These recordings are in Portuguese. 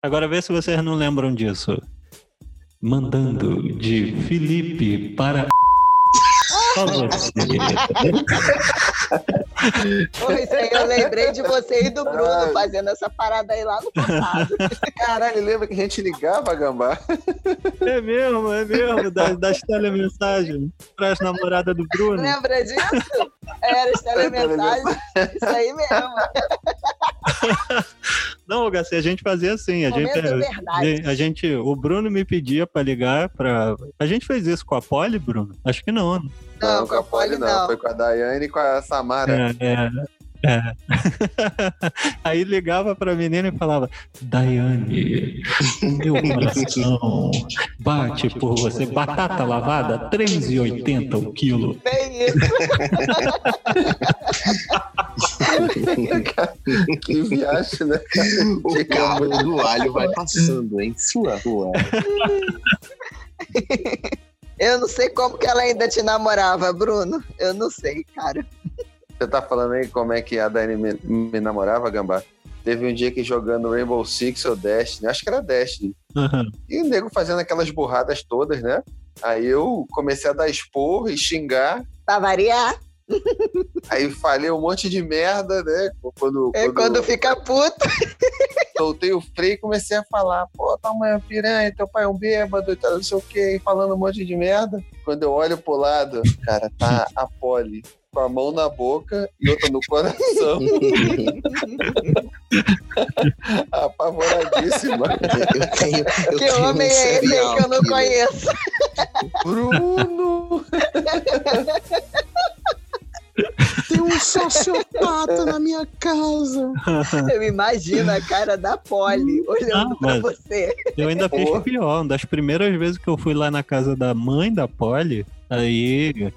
Agora vê se vocês não lembram disso. Mandando de Felipe para. Só você. Pois é, eu lembrei de você e do Bruno fazendo essa parada aí lá no passado. Caralho, lembra que a gente ligava, Gambá? É mesmo, é mesmo. Das, das telemensagens para as namoradas do Bruno. Lembra disso? Era as telemensagens. Isso aí mesmo. Não, Gassi, a gente fazia assim. A gente, Momento verdade. a gente, o Bruno me pedia para ligar para. A gente fez isso com a Polly, Bruno? Acho que não. né? Não, com a Polly não. Foi com a Daiane e com a Samara. É, é, é. Aí ligava pra menina e falava: Daiane, o meu coração bate por você. Batata lavada, 3,80 o quilo. Bem isso. que viagem, né? O cabo do alho vai passando, hein? Sua rua. Eu não sei como que ela ainda te namorava, Bruno. Eu não sei, cara. Você tá falando aí como é que a Daiane me, me namorava, Gambá? Teve um dia que jogando Rainbow Six ou Destiny, acho que era Destiny. E o nego fazendo aquelas burradas todas, né? Aí eu comecei a dar esporro e xingar. Pra variar, Aí falei um monte de merda, né? Quando, é quando fica puto. soltei o freio e comecei a falar, pô, tua mãe é uma piranha, teu pai é um bêbado e tal, não sei o quê, falando um monte de merda. Quando eu olho pro lado, cara, tá a Polly com a mão na boca e outra no coração. Apavoradíssima. Eu tenho, eu que tenho homem um é esse aí que eu não conheço? Bruno! Tem um sociopata na minha casa. Eu imagino a cara da Polly olhando Ah, pra você. Eu ainda fiz pior. Uma das primeiras vezes que eu fui lá na casa da mãe da Polly, aí.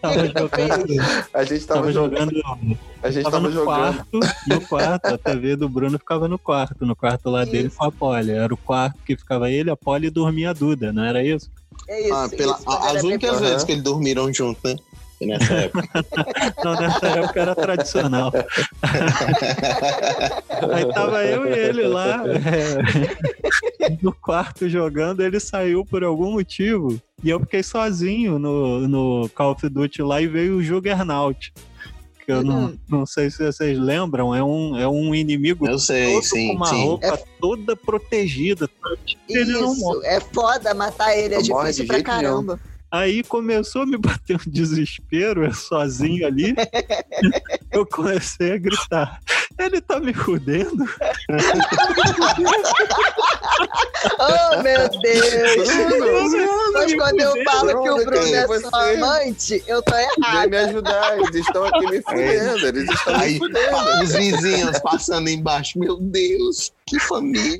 Tava jogando. A gente tava, Tava jogando. jogando. A gente Tava tava no jogando. quarto, no quarto, a TV do Bruno ficava no quarto, no quarto lá dele Isso. com a Polly. Era o quarto que ficava ele, a Polly e dormia a Duda, não era isso? É isso. Ah, pela- isso, as únicas vezes que eles dormiram junto, né? Nessa época. Não, nessa época era tradicional. Aí tava eu e ele lá é, no quarto jogando, ele saiu por algum motivo e eu fiquei sozinho no, no Call of Duty lá e veio o Juggernaut. Que eu não, Hum. não sei se vocês lembram, é um, é um inimigo Eu sei, todo sim, com uma sim. roupa toda protegida. Ele não morre. Isso, é foda matar ele, é Não difícil pra jeito nenhum. Aí começou a me bater um desespero, eu sozinho ali. eu comecei a gritar: Ele tá me fudendo? Oh, meu Deus! Mas quando eu falo que o Bruno, Bruno é você- só amante, eu tô Vem errada. me ajudar, eles estão aqui me fudendo, eles estão me Aí, fudendo. os vizinhos passando embaixo. Meu Deus, que família.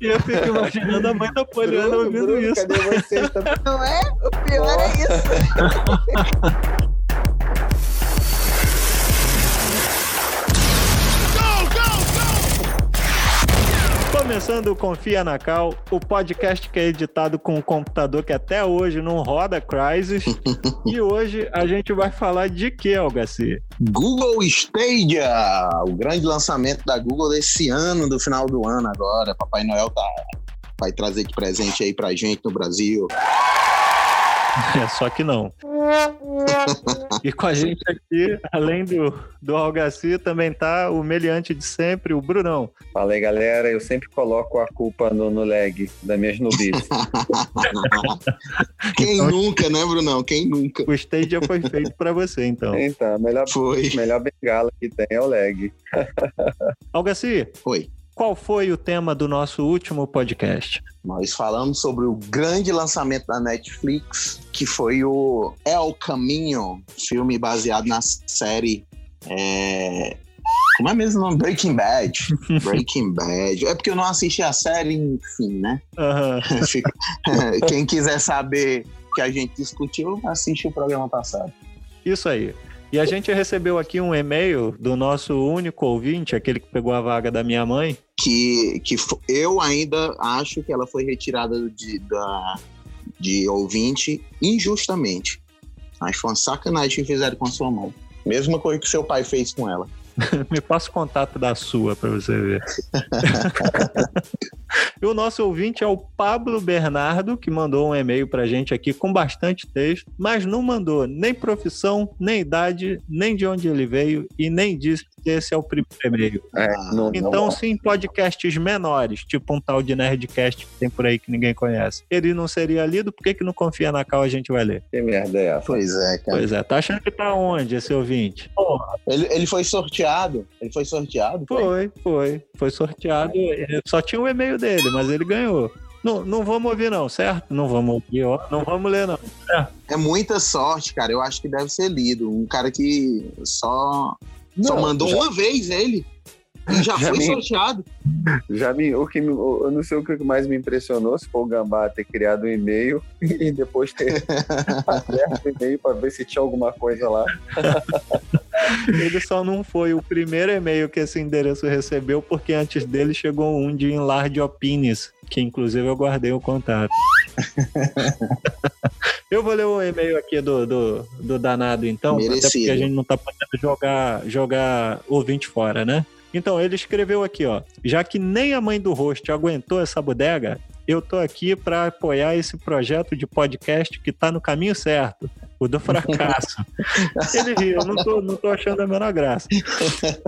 E eu fico imaginando a mãe da Poliana Bruno, ouvindo Bruno, isso. cadê você? Tá- Não é? O pior é isso. Começando o Confia na Cal, o podcast que é editado com um computador que até hoje não roda Crysis. e hoje a gente vai falar de que, Algaci? Google Stadia, o grande lançamento da Google desse ano, do final do ano agora. Papai Noel tá, vai trazer de presente aí pra gente no Brasil. É, só que não. e com a gente aqui, além do, do Algaci, também tá o meliante de sempre, o Brunão. Fala aí, galera. Eu sempre coloco a culpa no, no lag das minhas nubices. Quem nunca, né, Brunão? Quem nunca? O Stadia foi feito pra você, então. então, a melhor, Foi. melhor bengala que tem é o lag. Algaci, Foi. Qual foi o tema do nosso último podcast? Nós falamos sobre o grande lançamento da Netflix, que foi o El Caminho, filme baseado na série. é, Como é mesmo o nome? Breaking Bad. Breaking Bad. É porque eu não assisti a série, enfim, né? Fica- Quem quiser saber o que a gente discutiu, assiste o programa passado. Isso aí. E a gente recebeu aqui um e-mail do nosso único ouvinte, aquele que pegou a vaga da minha mãe. Que, que eu ainda acho que ela foi retirada de, da, de ouvinte injustamente. Que foi uma sacanagem que fizeram com a sua mãe. Mesma coisa que seu pai fez com ela. Me passa o contato da sua para você ver. e o nosso ouvinte é o Pablo Bernardo, que mandou um e-mail pra gente aqui com bastante texto, mas não mandou nem profissão, nem idade, nem de onde ele veio e nem disse que esse é o primeiro e-mail. É, não, Então, não, sim, podcasts menores, tipo um tal de Nerdcast que tem por aí que ninguém conhece. Ele não seria lido, por que, que não confia na Cal a gente vai ler? que merda é essa? Pois é, cara. Pois é, tá achando que tá onde esse ouvinte? Ele, ele foi sorteado. Ele foi sorteado? Foi, foi. Foi sorteado. Só tinha o e-mail dele, mas ele ganhou. Não, não vamos ouvir, não, certo? Não vamos ouvir, ó. Não vamos ler, não. É muita sorte, cara. Eu acho que deve ser lido. Um cara que só, só Não, mandou já- uma vez ele. Já, Já foi me- sorteado. Já me, o que me- eu não sei o que mais me impressionou, se foi o Gambá ter criado um e-mail e depois ter aberto o e-mail para ver se tinha alguma coisa lá. Ele só não foi o primeiro e-mail que esse endereço recebeu, porque antes dele chegou um de Enlarge Opinions, que inclusive eu guardei o contato. eu vou ler o e-mail aqui do, do, do danado, então, até Merecido. porque a gente não tá podendo jogar, jogar ouvinte fora, né? Então, ele escreveu aqui, ó. Já que nem a mãe do host aguentou essa bodega, eu tô aqui para apoiar esse projeto de podcast que tá no caminho certo, o do fracasso. Ele riu, eu não tô, não tô achando a menor graça.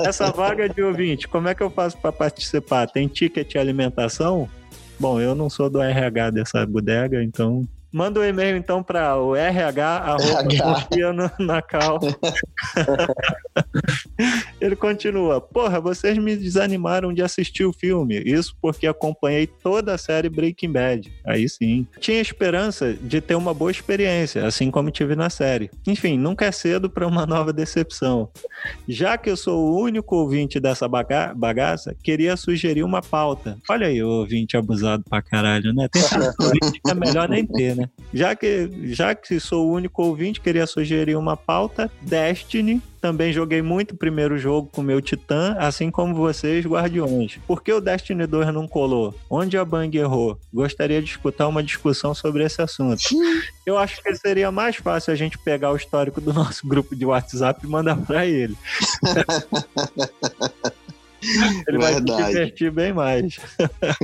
Essa vaga de ouvinte, como é que eu faço para participar? Tem ticket alimentação? Bom, eu não sou do RH dessa bodega, então. Manda um e-mail então para o RH, Ele continua: Porra, vocês me desanimaram de assistir o filme. Isso porque acompanhei toda a série Breaking Bad. Aí sim. Tinha esperança de ter uma boa experiência, assim como tive na série. Enfim, nunca é cedo para uma nova decepção. Já que eu sou o único ouvinte dessa baga- bagaça, queria sugerir uma pauta. Olha aí, ouvinte abusado pra caralho, né? Tem ouvinte que é melhor nem ter, né? Já que, já que sou o único ouvinte, queria sugerir uma pauta: Destiny. Também joguei muito o primeiro jogo com meu Titã, assim como vocês, Guardiões. Por que o Destiny 2 não colou? Onde a Bang errou? Gostaria de escutar uma discussão sobre esse assunto. Eu acho que seria mais fácil a gente pegar o histórico do nosso grupo de WhatsApp e mandar pra ele. ele vai se Verdade. divertir bem mais.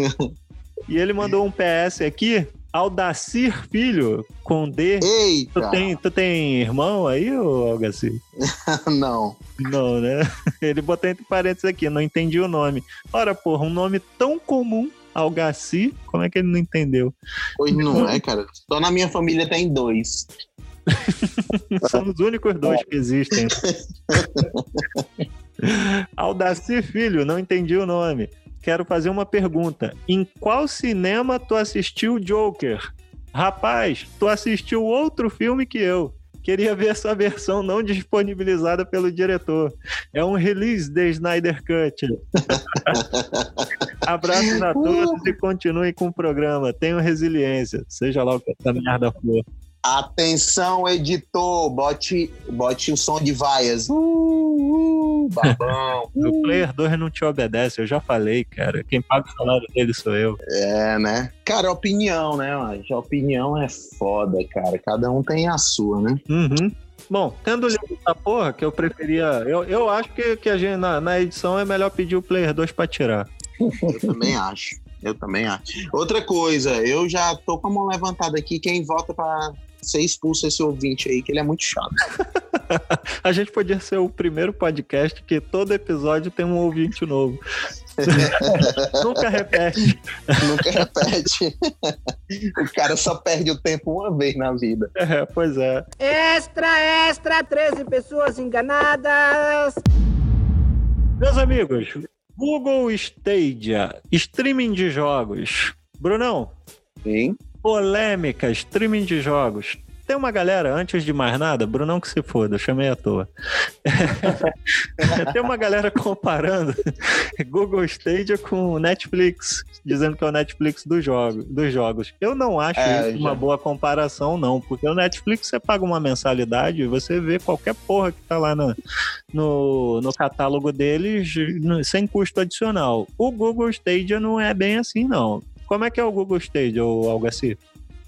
e ele mandou um PS aqui. Aldacir Filho, com D. Tu Eita! tem, tu tem irmão aí, ô Algacir? Não. Não, né? Ele botou entre parênteses aqui, não entendi o nome. Ora, porra, um nome tão comum, Algaci, como é que ele não entendeu? Pois não é, cara. Só na minha família tem dois. São os únicos dois que existem. Aldaci Filho, não entendi o nome. Quero fazer uma pergunta. Em qual cinema tu assistiu Joker? Rapaz, tu assistiu outro filme que eu. Queria ver essa versão não disponibilizada pelo diretor. É um release de Snyder Cut. Abraços a todos e continuem com o programa. Tenham resiliência. Seja lá o que essa merda for. Atenção, editor. Bote, bote o som de vaias. Uh, uh, babão. O Player 2 não te obedece, eu já falei, cara. Quem paga o salário dele sou eu. É, né? Cara, opinião, né, mas a opinião é foda, cara. Cada um tem a sua, né? Uhum. Bom, tendo lido essa porra, que eu preferia. Eu, eu acho que, que a gente, na, na edição é melhor pedir o Player 2 pra tirar. Eu também acho. Eu também acho. Outra coisa, eu já tô com a mão levantada aqui. Quem vota pra ser expulso esse ouvinte aí, que ele é muito chato. A gente podia ser o primeiro podcast que todo episódio tem um ouvinte novo. Nunca repete. Nunca repete. o cara só perde o tempo uma vez na vida. É, pois é. Extra, extra, 13 pessoas enganadas. Meus amigos, Google Stadia, streaming de jogos. Brunão, Sim. Polêmica, streaming de jogos. Tem uma galera, antes de mais nada, Brunão que se foda, eu chamei à toa. Tem uma galera comparando Google Stadia com Netflix, dizendo que é o Netflix do jogo, dos jogos. Eu não acho É, isso uma já. boa comparação, não, porque o Netflix você paga uma mensalidade e você vê qualquer porra que tá lá no, no, no catálogo deles no- sem custo adicional. O Google Stadia não é bem assim, não. Como é que é o Google Stadia, ô Algaci?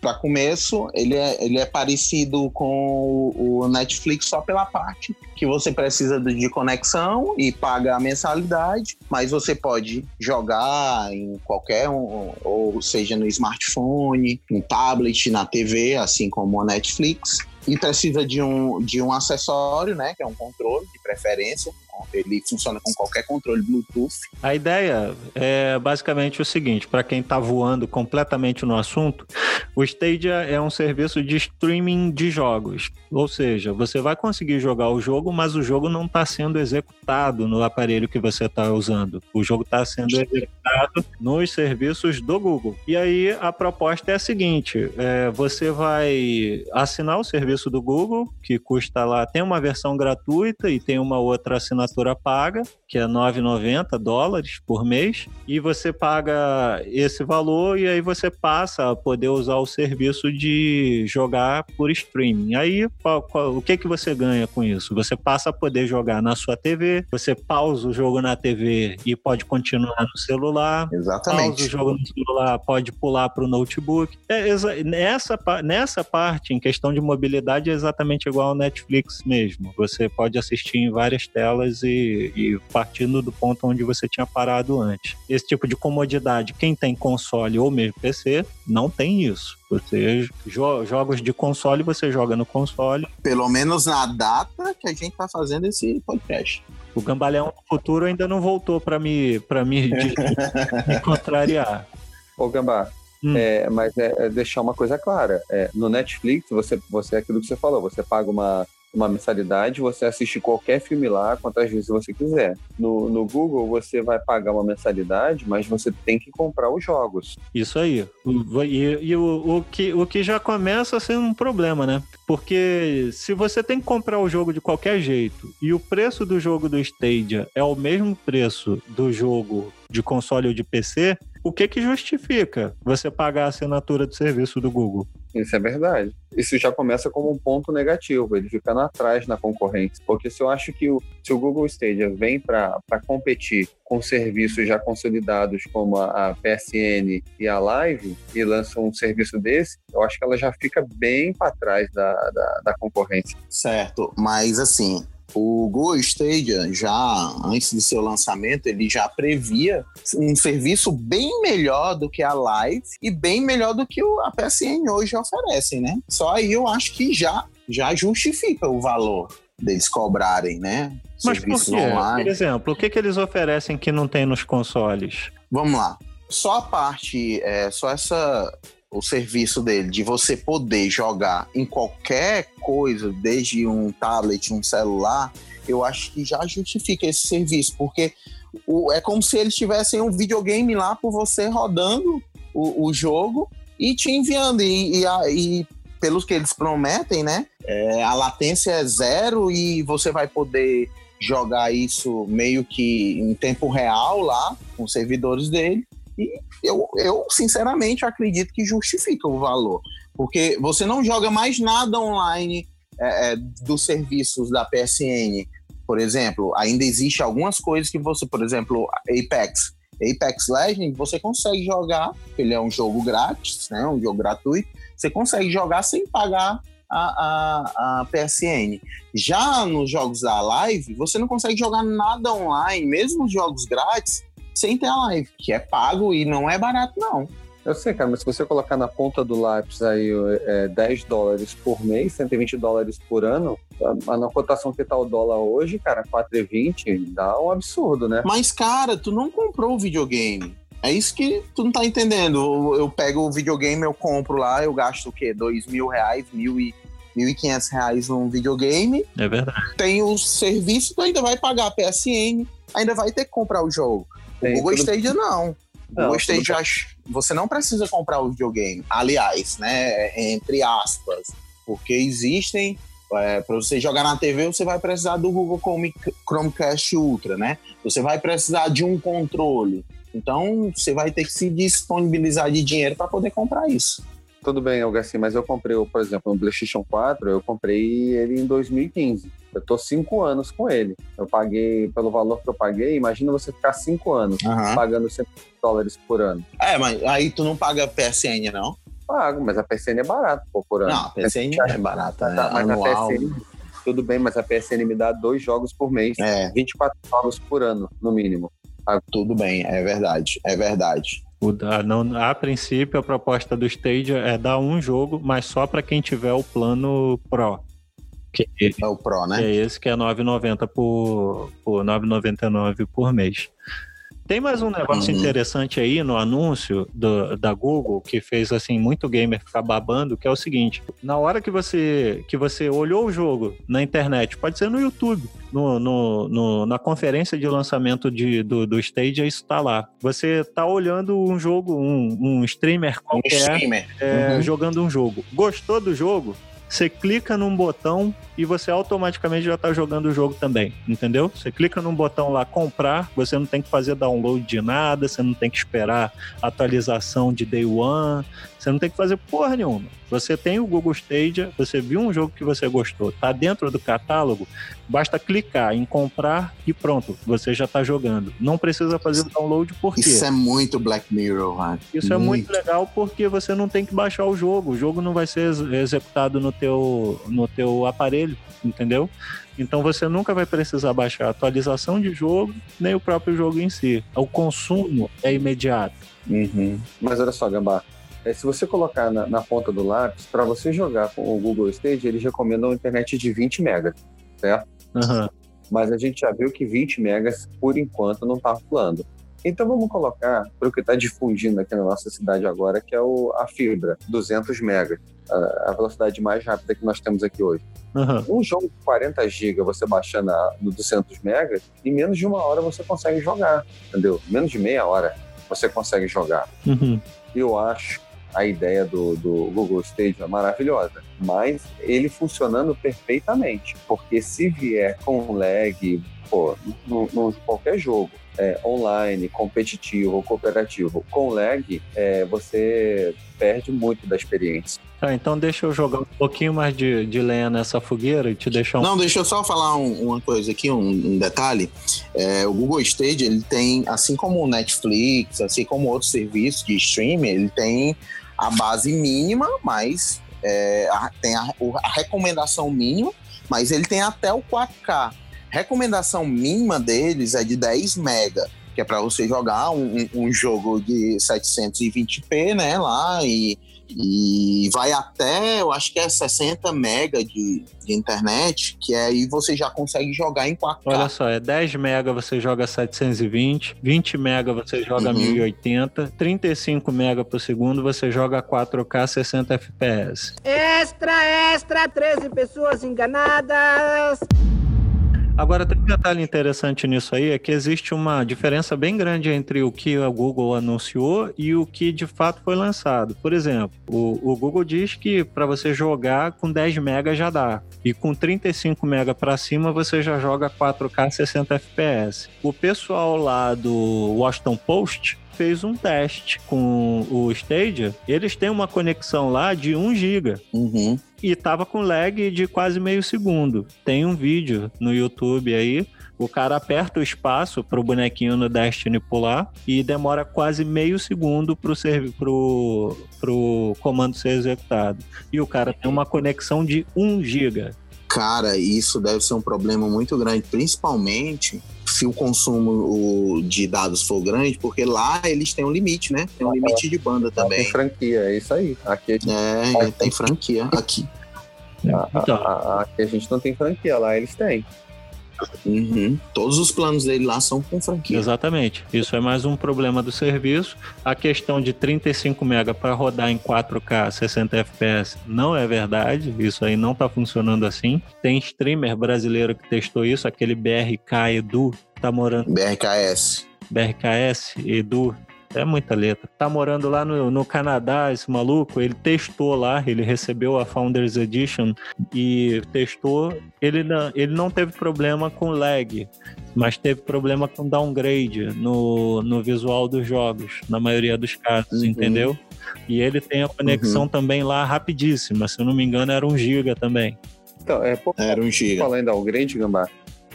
para começo, ele é, ele é parecido com o, o Netflix só pela parte que você precisa de, conexão e paga a mensalidade, mas você pode jogar em qualquer um, ou seja no smartphone, no tablet, na TV, assim como a Netflix e precisa de um, de um acessório, né, que é um controle de preferência, ele funciona com qualquer controle Bluetooth. A ideia é basicamente o seguinte: para quem está voando completamente no assunto, o Stadia é um serviço de streaming de jogos. Ou seja, você vai conseguir jogar o jogo, mas o jogo não está sendo executado no aparelho que você está usando. O jogo está sendo executado nos serviços do Google. E aí a proposta é a seguinte: é, você vai assinar o serviço do Google, que custa lá, tem uma versão gratuita e tem uma outra assinatura assinatura paga, que é 9,90 dólares por mês, e você paga esse valor e aí você passa a poder usar o serviço de jogar por streaming. Aí qual, qual, o que que você ganha com isso? Você passa a poder jogar na sua TV, você pausa o jogo na TV e pode continuar no celular. Exatamente. Pausa o jogo no celular, pode pular para o notebook. É, nessa, nessa parte, em questão de mobilidade, é exatamente igual ao Netflix mesmo. Você pode assistir em várias telas e, e, partindo do ponto onde você tinha parado antes. Esse tipo de comodidade, quem tem console ou mesmo PC, não tem isso. Você jo jogos de console, você joga no console. Pelo menos na data que a gente está fazendo esse podcast. O Gambaleão do futuro ainda não voltou para me, pra me, de, me contrariar. Ô, Gambá, Hum. É, mas é, é, deixar uma coisa clara. É, no Netflix, você, você é aquilo que você falou, você paga uma, uma mensalidade, você assiste qualquer filme lá quantas vezes você quiser. No, no Google, você vai pagar uma mensalidade, mas você tem que comprar os jogos. Isso aí. E, e o, o, que, o que já começa a ser um problema, né? Porque se você tem que comprar o jogo de qualquer jeito e o preço do jogo do Stadia é o mesmo preço do jogo de console ou de PC, o que que justifica você pagar a assinatura do serviço do Google? Isso é verdade. Isso já começa como um ponto negativo, ele ficando atrás na concorrência. Porque se eu acho que o, se o Google Stadia vem para competir com serviços já consolidados como a, a, PSN e a Live e lança um serviço desse, eu acho que ela já fica bem para trás da, da, da concorrência. Certo, mas assim, o Google Stadia, já antes do seu lançamento, ele já previa um serviço bem melhor do que a Live e bem melhor do que a PSN hoje oferece, né? Só aí eu acho que já, já justifica o valor deles cobrarem, né? Mas por quê? Online. Por exemplo, o que, que eles oferecem que não tem nos consoles? Vamos lá. Só a parte, é, só essa o serviço dele de você poder jogar em qualquer coisa, desde um tablet, um celular, eu acho que já justifica esse serviço, porque o, é como se eles tivessem um videogame lá por você rodando o, o jogo e te enviando. E, e, e pelos que eles prometem, né? É, a latência é zero e você vai poder jogar isso meio que em tempo real lá com os servidores dele. E eu, eu, sinceramente, acredito que justifica o valor. Porque você não joga mais nada online é, é dos serviços da PSN. Por exemplo, ainda existe algumas coisas que você, por exemplo, Apex. Apex Legends, você consegue jogar, ele é um jogo grátis, né, um jogo gratuito, você consegue jogar sem pagar a, a, a, PSN. Já nos jogos da Live, você não consegue jogar nada online, mesmo os jogos grátis, sem ter a live, que é pago e não é barato, não. Eu sei, cara, mas se você colocar na ponta do lápis aí é, 10 dólares por mês, 120 dólares por ano, a, na cotação que tá o dólar hoje, cara, 4,20, dá um absurdo, né? Mas, cara, tu não comprou o videogame. É isso que tu não tá entendendo. Eu, eu pego o videogame, eu compro lá, eu gasto o quê? Dois mil reais, mil e... 1.500 reais num videogame. É verdade. Tem o serviço, tu ainda vai pagar a PSN, ainda vai ter que comprar o jogo. O Google tudo... Stadia não. O Google Stadia, você não precisa comprar o videogame. Aliás, né, entre aspas, porque existem é, para você jogar na TV, você vai precisar do Google Chromecast Ultra, né? Você vai precisar de um controle. Então, você vai ter que se disponibilizar de dinheiro para poder comprar isso. Tudo bem, Algarci, mas eu comprei, por exemplo, um PlayStation 4, eu comprei ele em 2015. Eu tô cinco anos com ele. Eu paguei pelo valor que eu paguei. Imagina você ficar cinco anos uhum. pagando 100 dólares por ano. É, mas aí tu não paga PSN, não? pago, mas a PSN é barato pô, por ano. Não, a PSN é barata, né? Tá, mas Anual. a PSN, tudo bem, mas a PSN me dá dois jogos por mês. É, 24 jogos por ano, no mínimo. tudo bem, é verdade, é verdade. O da- não, a princípio, a proposta do Stadia é dar um jogo, mas só para quem tiver o plano Pro. Que É o Pro, né? é esse que é 9,90 por, por 9,99 por mês. Tem mais um negócio Uhum. interessante aí no anúncio do- da Google que fez assim muito gamer ficar babando, que é o seguinte: na hora que você que você olhou o jogo na internet, pode ser no YouTube, no, no- no- na conferência de lançamento de, do, do Stadia, isso tá lá. Você tá olhando um jogo, um, um streamer Um qualquer streamer. é, Uhum. jogando um jogo. Gostou do jogo? Você clica num botão e você automaticamente já está jogando o jogo também, entendeu? Você clica num botão lá comprar, você não tem que fazer download de nada, você não tem que esperar atualização de day one, você não tem que fazer porra nenhuma. Você tem o Google Stadia, você viu um jogo que você gostou, tá dentro do catálogo, basta clicar em comprar e pronto, você já está jogando. Não precisa fazer o download por quê? Isso é muito Black Mirror, velho. Isso é muito legal porque você não tem que baixar o jogo. O jogo não vai ser ex- executado no teu, no teu aparelho, entendeu? Então você nunca vai precisar baixar a atualização de jogo, nem o próprio jogo em si. O consumo é imediato. Uhum. Mas olha só, Gambá. É, se você colocar na, na ponta do lápis, para você jogar com o Google Stage, eles recomendam uma internet de 20 megas, certo? Aham. Mas a gente já viu que 20 megas, por enquanto, não está rolando. Então vamos colocar para o que está difundindo aqui na nossa cidade agora, que é o, a fibra, 200 megas, a, a velocidade mais rápida que nós temos aqui hoje. Aham. Um jogo de 40 GB você baixando a- no 200 megas, em menos de uma hora você consegue jogar, entendeu? Menos de meia hora você consegue jogar Uhum. eu acho a ideia do, do Google Stadia maravilhosa, mas ele funcionando perfeitamente, porque se vier com lag, pô, no, no- qualquer jogo, é, online, competitivo ou cooperativo, com lag, é, você perde muito da experiência. Tá, então deixa eu jogar um pouquinho mais de, de lenha nessa fogueira e te deixar um. Não, deixa eu só falar um- uma coisa aqui, um, um detalhe. É, o Google Stage, ele tem, assim como o Netflix, assim como outros serviços de streaming, ele tem a base mínima, mas é, a- tem a, a recomendação mínima, mas ele tem até o 4K. Recomendação mínima deles é de 10 mega, que é para você jogar um- um jogo de 720p, né, lá e e vai até, eu acho que é 60 mega de, de internet, que aí você já consegue jogar em 4K. Olha só, é 10 mega você joga 720, 20 mega você joga Uhum. 1080, 35 mega por segundo você joga 4K 60 FPS. Extra, extra, 13 pessoas enganadas. Agora, tem um detalhe interessante nisso aí, é que existe uma diferença bem grande entre o que a Google anunciou e o que de fato foi lançado. Por exemplo, o, o Google diz que para você jogar com 10 MB já dá. E com 35 MB para cima você já joga 4K 60 FPS. O pessoal lá do Washington Post fez um teste com o Stadia. Eles têm uma conexão lá de 1 GB Uhum. e tava com lag de quase meio segundo. Tem um vídeo no YouTube aí. O cara aperta o espaço pro bonequinho no Destiny pular e demora quase meio segundo pro, servi- pro, pro comando ser executado. E o cara tem uma conexão de 1 GB. Cara, isso deve ser um problema muito grande, principalmente se o consumo o, de dados for grande, porque lá eles têm um limite, né? Tem um limite de banda Tem também. franquia, é isso aí. Aqui a gente, É, tem franquia aqui. a- Então, a- a- aqui a gente não tem franquia, lá eles têm. Uhum. Todos os planos dele lá são com franquia. Exatamente. Isso é mais um problema do serviço. A questão de 35 MB para rodar em 4K 60 FPS não é verdade. Isso aí não está funcionando assim. Tem streamer brasileiro que testou isso, aquele BRK Edu, tá morando BRKS. BRKS Edu. É muita letra. Tá morando lá no, no Canadá, esse maluco. Ele testou lá, ele recebeu a Founders Edition e testou. Ele não, ele não teve problema com lag, mas teve problema com downgrade no, no visual dos jogos, na maioria dos casos, Uhum. entendeu? E ele tem a conexão também lá rapidíssima. Se eu não me engano, era um giga também. Então, é, por Era um giga. falar em downgrade, Gambá,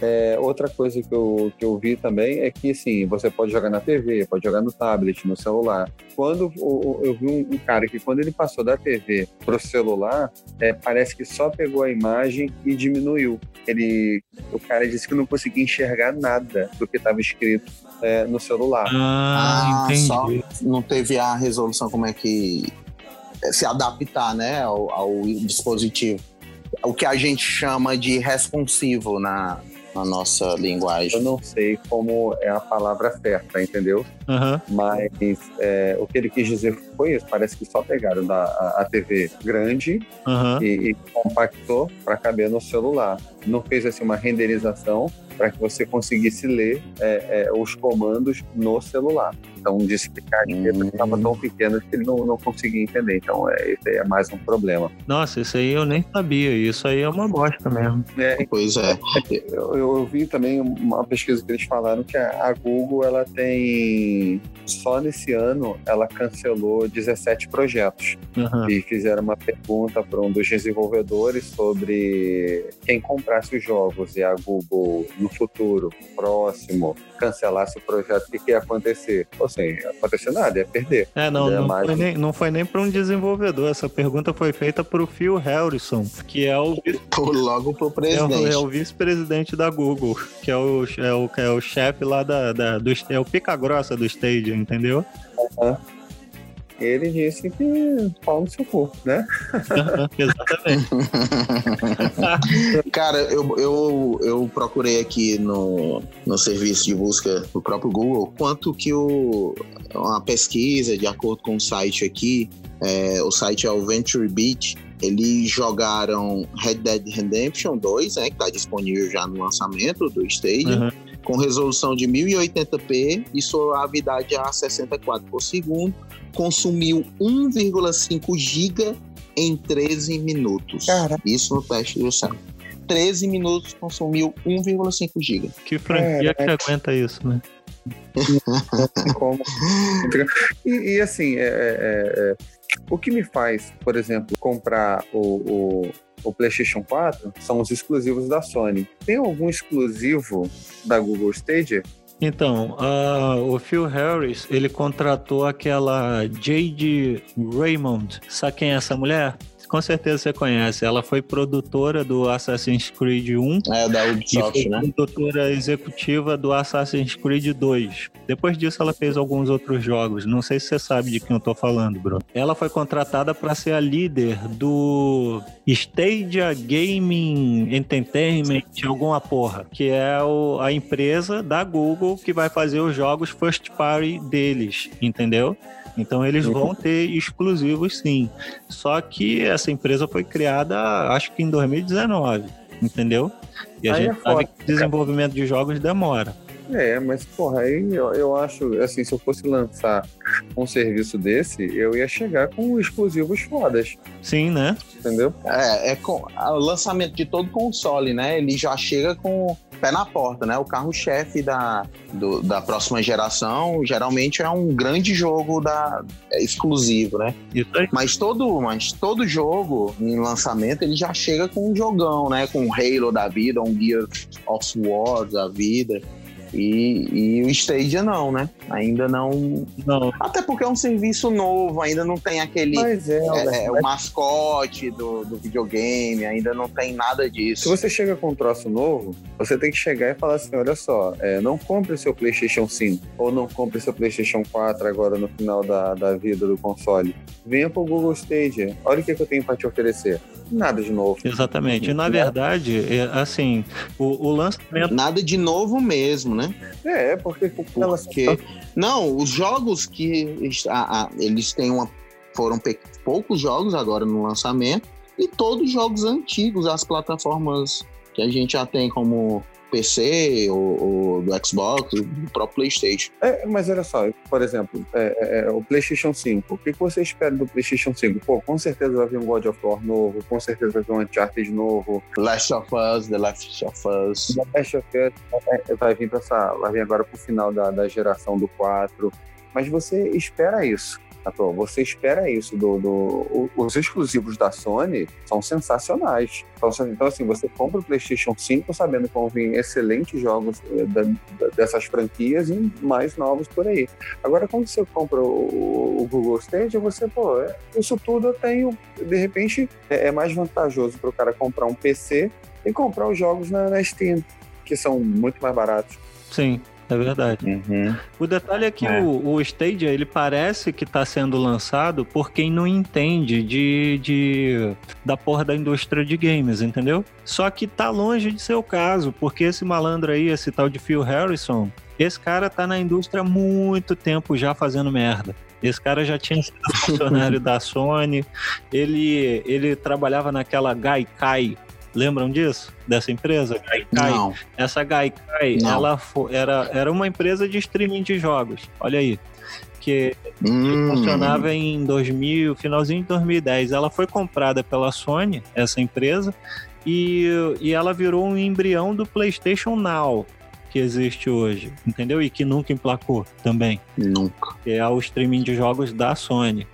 É, outra coisa que eu, que eu vi também é que, assim, você pode jogar na TV, pode jogar no tablet, no celular. Quando eu, eu vi um, cara que, quando ele passou da TV pro celular, é, parece que só pegou a imagem e diminuiu. Ele, o cara disse que não conseguia enxergar nada do que estava escrito é, no celular. Ah, entendi. só não teve a resolução como é que se adaptar, né, ao, ao dispositivo. O que a gente chama de responsivo na, na nossa linguagem. Eu não sei como é a palavra certa, entendeu? Aham. Mas é, o que ele quis dizer foi isso. Parece que só pegaram da, a, a TV grande Aham. e, e compactou para caber no celular. Não fez assim uma renderização para que você conseguisse ler é, é, os comandos no celular. Então disse que a Hum. estava tão pequena que ele não, não conseguia entender. Então é, esse aí é mais um problema. Nossa, isso aí eu nem sabia. Isso aí é uma bosta mesmo. É, Pois é. Eu, eu eu vi também uma pesquisa que eles falaram que a, a Google ela tem só nesse ano ela cancelou 17 projetos Aham. e fizeram uma pergunta para um dos desenvolvedores sobre quem comprasse os jogos e a Google no futuro próximo cancelasse o projeto, o que, que ia acontecer? Ou seja, ia acontecer nada, ia perder. É, não, É não, mais foi nem, não foi nem para um desenvolvedor. Essa pergunta foi feita para o Phil Harrison, que é o, Logo é o, presidente. é o vice-presidente da Google, que é o, é o, é o chefe lá da, da- do. É o pica-grossa do Stadia, entendeu? Ele disse que pau no seu cu, né? Exatamente. Cara, eu, eu, eu procurei aqui no, no serviço de busca do próprio Google quanto que o, uma pesquisa, de acordo com o site aqui, é, o site é o Venture Beat, eles jogaram Red Dead Redemption 2, né, que está disponível já no lançamento do Stadia, Aham. Com resolução de 1080p e suavidade a 64 por segundo, consumiu 1,5 GB em 13 minutos. Caraca. Isso no teste do site. 13 minutos consumiu 1,5 GB. Que franquia que aguenta isso, né? como. E, e, assim, é, é, é, o que me faz, por exemplo, comprar o, o, o PlayStation 4 são os exclusivos da Sony. Tem algum exclusivo da Google Stadia? Então, ah, o Phil Harris, ele contratou aquela Jade Raymond. Sabe quem é essa mulher? Com certeza você conhece. Ela foi produtora do Assassin's Creed 1 É da e Ubisoft, foi né? produtora executiva do Assassin's Creed 2. Depois disso, ela fez alguns outros jogos. Não sei se você sabe de quem eu tô falando, bro. Ela foi contratada para ser a líder do Stadia Gaming Entertainment, alguma porra, que é o- a empresa da Google que vai fazer os jogos first party deles, entendeu? Então eles vão ter exclusivos sim. Só que essa empresa foi criada, acho que em 2019, entendeu? E a Aí é gente sabe foda, que o desenvolvimento de jogos demora. É, mas porra, aí eu, eu acho, assim, se eu fosse lançar um serviço desse, eu ia chegar com exclusivos fodas, Sim, né? entendeu? É, é com, o lançamento de todo console, né? Ele já chega com pé na porta, né? O carro-chefe da, do- da próxima geração geralmente é um grande jogo da, é exclusivo, né? Mas todo, mas todo jogo em lançamento ele já chega com um jogão, né? Com um Halo da vida, um Gear of War da vida. E, e o Stadia não, né? Ainda não. Não, Até porque é um serviço novo, ainda não tem aquele. Mas é, é, é, o mascote do, do videogame, ainda não tem nada Se disso. você chega com um troço novo, você tem que chegar e falar assim: olha só, é, não compre seu PlayStation 5 ou não compre seu PlayStation 4 agora no final da, da vida do console. Venha pro Google Stadia. Olha o que, que eu tenho para te oferecer. Nada de novo. exatamente. E na verdade, é, assim, o, o lançamento. Nada de novo mesmo, né? É, porque ela Porque. Não, os jogos que. eles têm uma. Foram pe- poucos jogos agora no lançamento. E todos jogos antigos, as plataformas que a gente já tem como PC, ou, ou do Xbox, do próprio PlayStation. É, mas olha só, por exemplo, é, é, é, o PlayStation 5. O que, que você espera do PlayStation 5? Pô, com certeza vai vir um God of War novo, com certeza vai vir um Uncharted novo, Last of Us, The Last of Us. Last of Us é, vai vir para essa, vai vir agora pro final da, da geração do 4. Mas você espera isso. Você espera isso do, do, Os exclusivos da Sony são sensacionais. Então, então, assim, você compra o PlayStation 5 sabendo que vão vir excelentes jogos eh, dessas franquias e mais novos por aí. Agora, quando você compra o, o Google Stage, você, pô, é, isso tudo eu tenho. De repente, é, é mais vantajoso para o cara comprar um PC e comprar os jogos na, na Steam, que são muito mais baratos. Sim. É verdade. Uhum. O detalhe é que é. O, o Stadia, ele parece que está sendo lançado por quem não entende de, de da porra da indústria de games, entendeu? Só que tá longe de ser o caso, porque esse malandro aí, esse tal de Phil Harrison, esse cara tá na indústria há muito tempo já fazendo merda. Esse cara já tinha sido funcionário da Sony, ele, ele trabalhava naquela Gaikai, Lembram disso? Dessa empresa? Gaikai? Não. Essa Gaikai, Não. ela era, era uma empresa de streaming de jogos. Olha aí. Que, hum. que funcionava em 2000, finalzinho de 2010. Ela foi comprada pela Sony, essa empresa, e, e ela virou um embrião do PlayStation Now, que existe hoje, entendeu? E que nunca emplacou também. Nunca. Que é o streaming de jogos da Sony.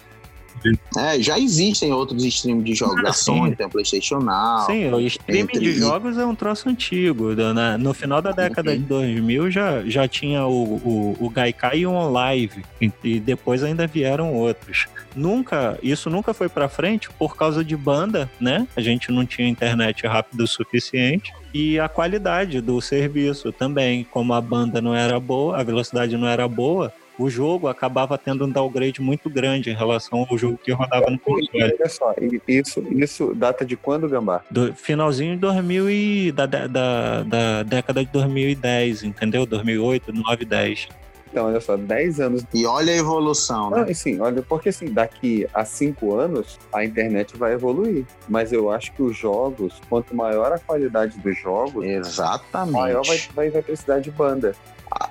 É, já existem outros streams de jogos ah, da Sony, tem o PlayStation Now. Sim, o streaming entre... de jogos é um troço antigo. Né? No final da década de 2000 já, já tinha o, o, o Gaikai e o OnLive, e depois ainda vieram outros. Nunca, isso nunca foi para frente por causa de banda, né? A gente não tinha internet rápido o suficiente e a qualidade do serviço também. Como a banda não era boa, a velocidade não era boa, o jogo acabava tendo um downgrade muito grande em relação ao jogo que rodava no console. Olha só, isso, isso data de quando, Gambá? Do finalzinho de 2000 e, da, da, da década de 2010, entendeu? 2008, 2009, 10. Então, olha só, 10 anos. E olha a evolução, né? Não, assim, olha, porque assim, daqui a 5 anos a internet vai evoluir. Mas eu acho que os jogos, quanto maior a qualidade dos jogos, Exatamente. maior vai, vai, vai precisar de banda.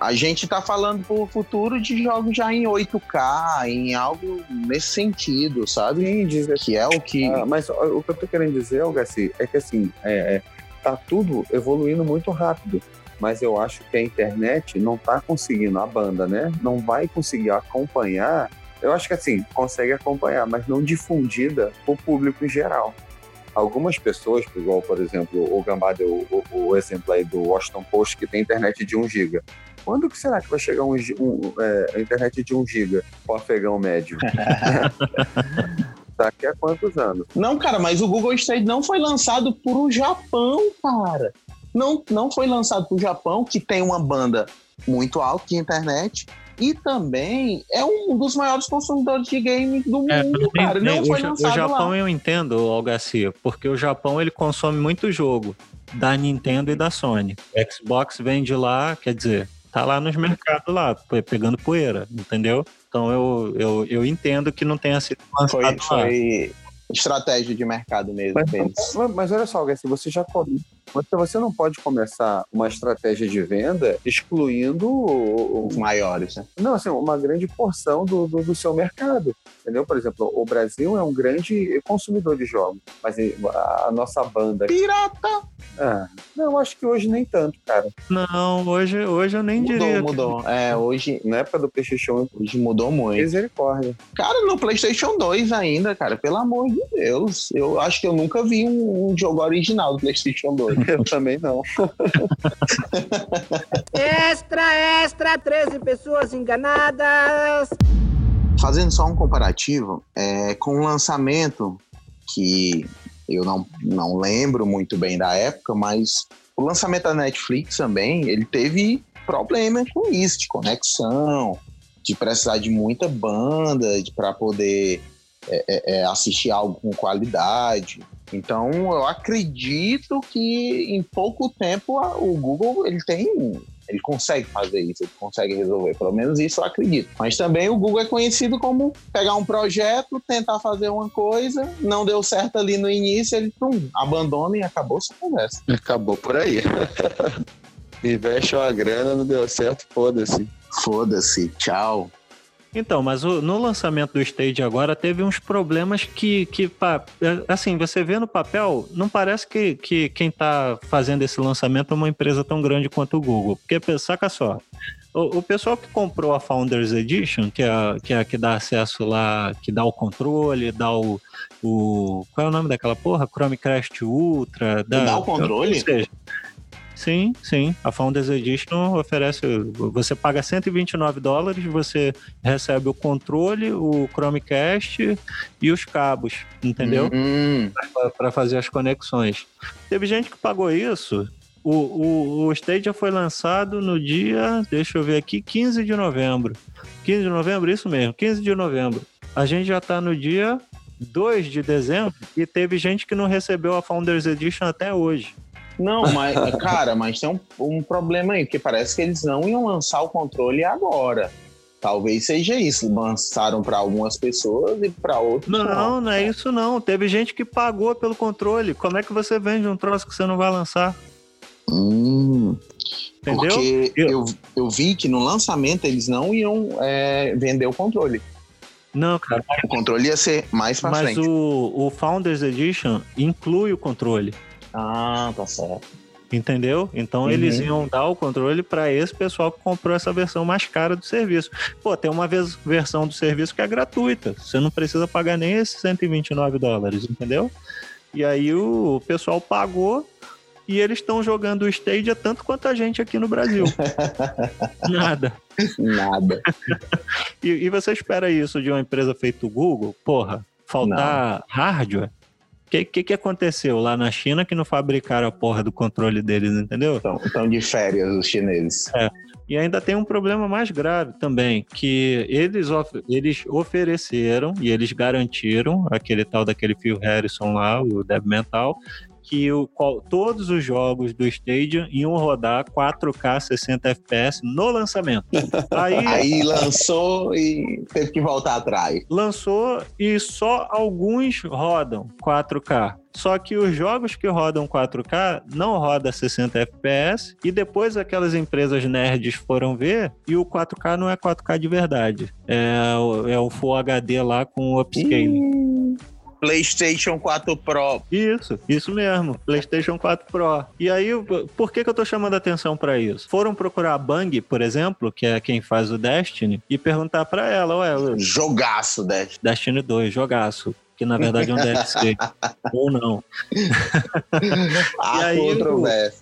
A gente está falando para o futuro de jogos já em 8K, em algo nesse sentido, sabe? Sim, dizer que é o que. Ah, mas o que eu tô querendo dizer, Algaci, é que assim, é, é, tá tudo evoluindo muito rápido. Mas eu acho que a internet não está conseguindo, a banda, né? Não vai conseguir acompanhar. Eu acho que assim, consegue acompanhar, mas não difundida para o público em geral algumas pessoas, igual, por exemplo, o Gambá deu o, o, exemplo aí do Washington Post, que tem internet de 1 giga. Quando que será que vai chegar um, um é, a internet de 1 giga para o afegão médio? Daqui a quantos anos? Não, cara, mas o Google Stage não foi lançado por o Japão, cara. Não, não foi lançado por o Japão, que tem uma banda muito alta de internet, e também é um dos maiores consumidores de games do é, mundo, cara. Não foi o, o Japão lá. eu entendo, Algacia, porque o Japão ele consome muito jogo da Nintendo e da Sony. Xbox vende lá, quer dizer, tá lá nos mercados lá, pegando poeira, entendeu? Então eu, eu, eu entendo que não tenha sido lançado foi, foi estratégia de mercado mesmo. Mas, mas, mas olha só, se você já você, você não pode começar uma estratégia de venda excluindo os maiores, né? Não, assim, uma grande porção do, do, do, seu mercado. Entendeu? Por exemplo, o Brasil é um grande consumidor de jogos, mas a, nossa banda. Pirata! Ah, não, eu acho que hoje nem tanto, cara. Não, hoje, hoje eu nem mudou, diria. Mudou, mudou. É, hoje, na época do PlayStation, hoje mudou muito. Misericórdia. Cara, no PlayStation 2 ainda, cara, pelo amor de Deus. Eu acho que eu nunca vi um, um jogo original do PlayStation 2. Eu também não. extra, extra, 13 pessoas enganadas. Fazendo só um comparativo, é, com o lançamento que eu não, não lembro muito bem da época, mas o lançamento da Netflix também, ele teve problema com isso, de conexão, de precisar de muita banda para poder é, é, é, assistir algo com qualidade. Então, eu acredito que em pouco tempo o Google ele tem ele consegue fazer isso, ele consegue resolver. Pelo menos isso eu acredito. Mas também o Google é conhecido como pegar um projeto, tentar fazer uma coisa, não deu certo ali no início, ele pum, abandona e acabou sua conversa. Acabou por aí. Investe uma grana, não deu certo, foda-se. Foda-se, tchau. Então, mas o, no lançamento do Stage agora teve uns problemas que, que é, assim, você vê no papel, não parece que, que quem está fazendo esse lançamento é uma empresa tão grande quanto o Google. Porque, saca só, O, o pessoal que comprou a Founders Edition, que é, a- que é a que dá acesso lá, que dá o controle, dá o. o qual é o nome daquela porra? Chromecast Ultra. Dá o controle? Ou seja, sim, sim. A Founders Edition oferece. Você paga 129 dólares, você recebe o controle, o Chromecast e os cabos, entendeu? Hum, para fazer as conexões. Teve gente que pagou isso. O, o, o Stadia foi lançado no dia, deixa eu ver aqui, 15 de novembro. 15 de novembro, isso mesmo, 15 de novembro. A gente já tá no dia 2 de dezembro e teve gente que não recebeu a Founders Edition até hoje. Não, mas, cara, mas tem um, um problema aí, porque parece que eles não iam lançar o controle agora. Talvez seja isso. Lançaram para algumas pessoas e para outras. Não, não é isso não. Teve gente que pagou pelo controle. Como é que você vende um troço que você não vai lançar? Hum, Entendeu? porque Eu- eu, eu vi que no lançamento eles não iam é, vender o controle. Não, cara. O controle ia ser mais pra Mas frente. o, o Founders Edition inclui o controle. Ah, tá certo. Entendeu? Então Uhum. eles iam dar o controle para esse pessoal que comprou essa versão mais cara do serviço. Pô, tem uma vez- versão do serviço que é gratuita. Você não precisa pagar nem esses 129 dólares, entendeu? E aí o pessoal pagou e eles estão jogando o Stadia tanto quanto a gente aqui no Brasil. Nada. Nada. E, e você espera isso de uma empresa feita o Google? Porra, faltar hardware? O que, que, que aconteceu lá na China que não fabricaram a porra do controle deles, entendeu? Estão estão de férias os chineses. E ainda tem um problema mais grave também, que eles, of- eles ofereceram e eles garantiram, aquele tal daquele Phil Harrison lá, o Dev Mental, que o, qual- todos os jogos do Stadia iam rodar 4K 60 FPS no lançamento. Aí Aí lançou e teve que voltar atrás. lançou e só alguns rodam 4K. Só que os jogos que rodam 4K não roda 60 FPS e depois aquelas empresas nerds foram ver e o 4K não é 4K de verdade. É, o- é o Full HD lá com upscaling. PlayStation 4 Pro. Isso, isso mesmo. PlayStation 4 Pro. E aí, por que, que eu tô chamando atenção pra isso? Foram procurar a Bang, por exemplo, que é quem faz o Destiny, e perguntar pra ela, ué, Jogaço, Dash. Destiny 2, jogaço. Que na verdade é um DLC. Ou não. Há aí.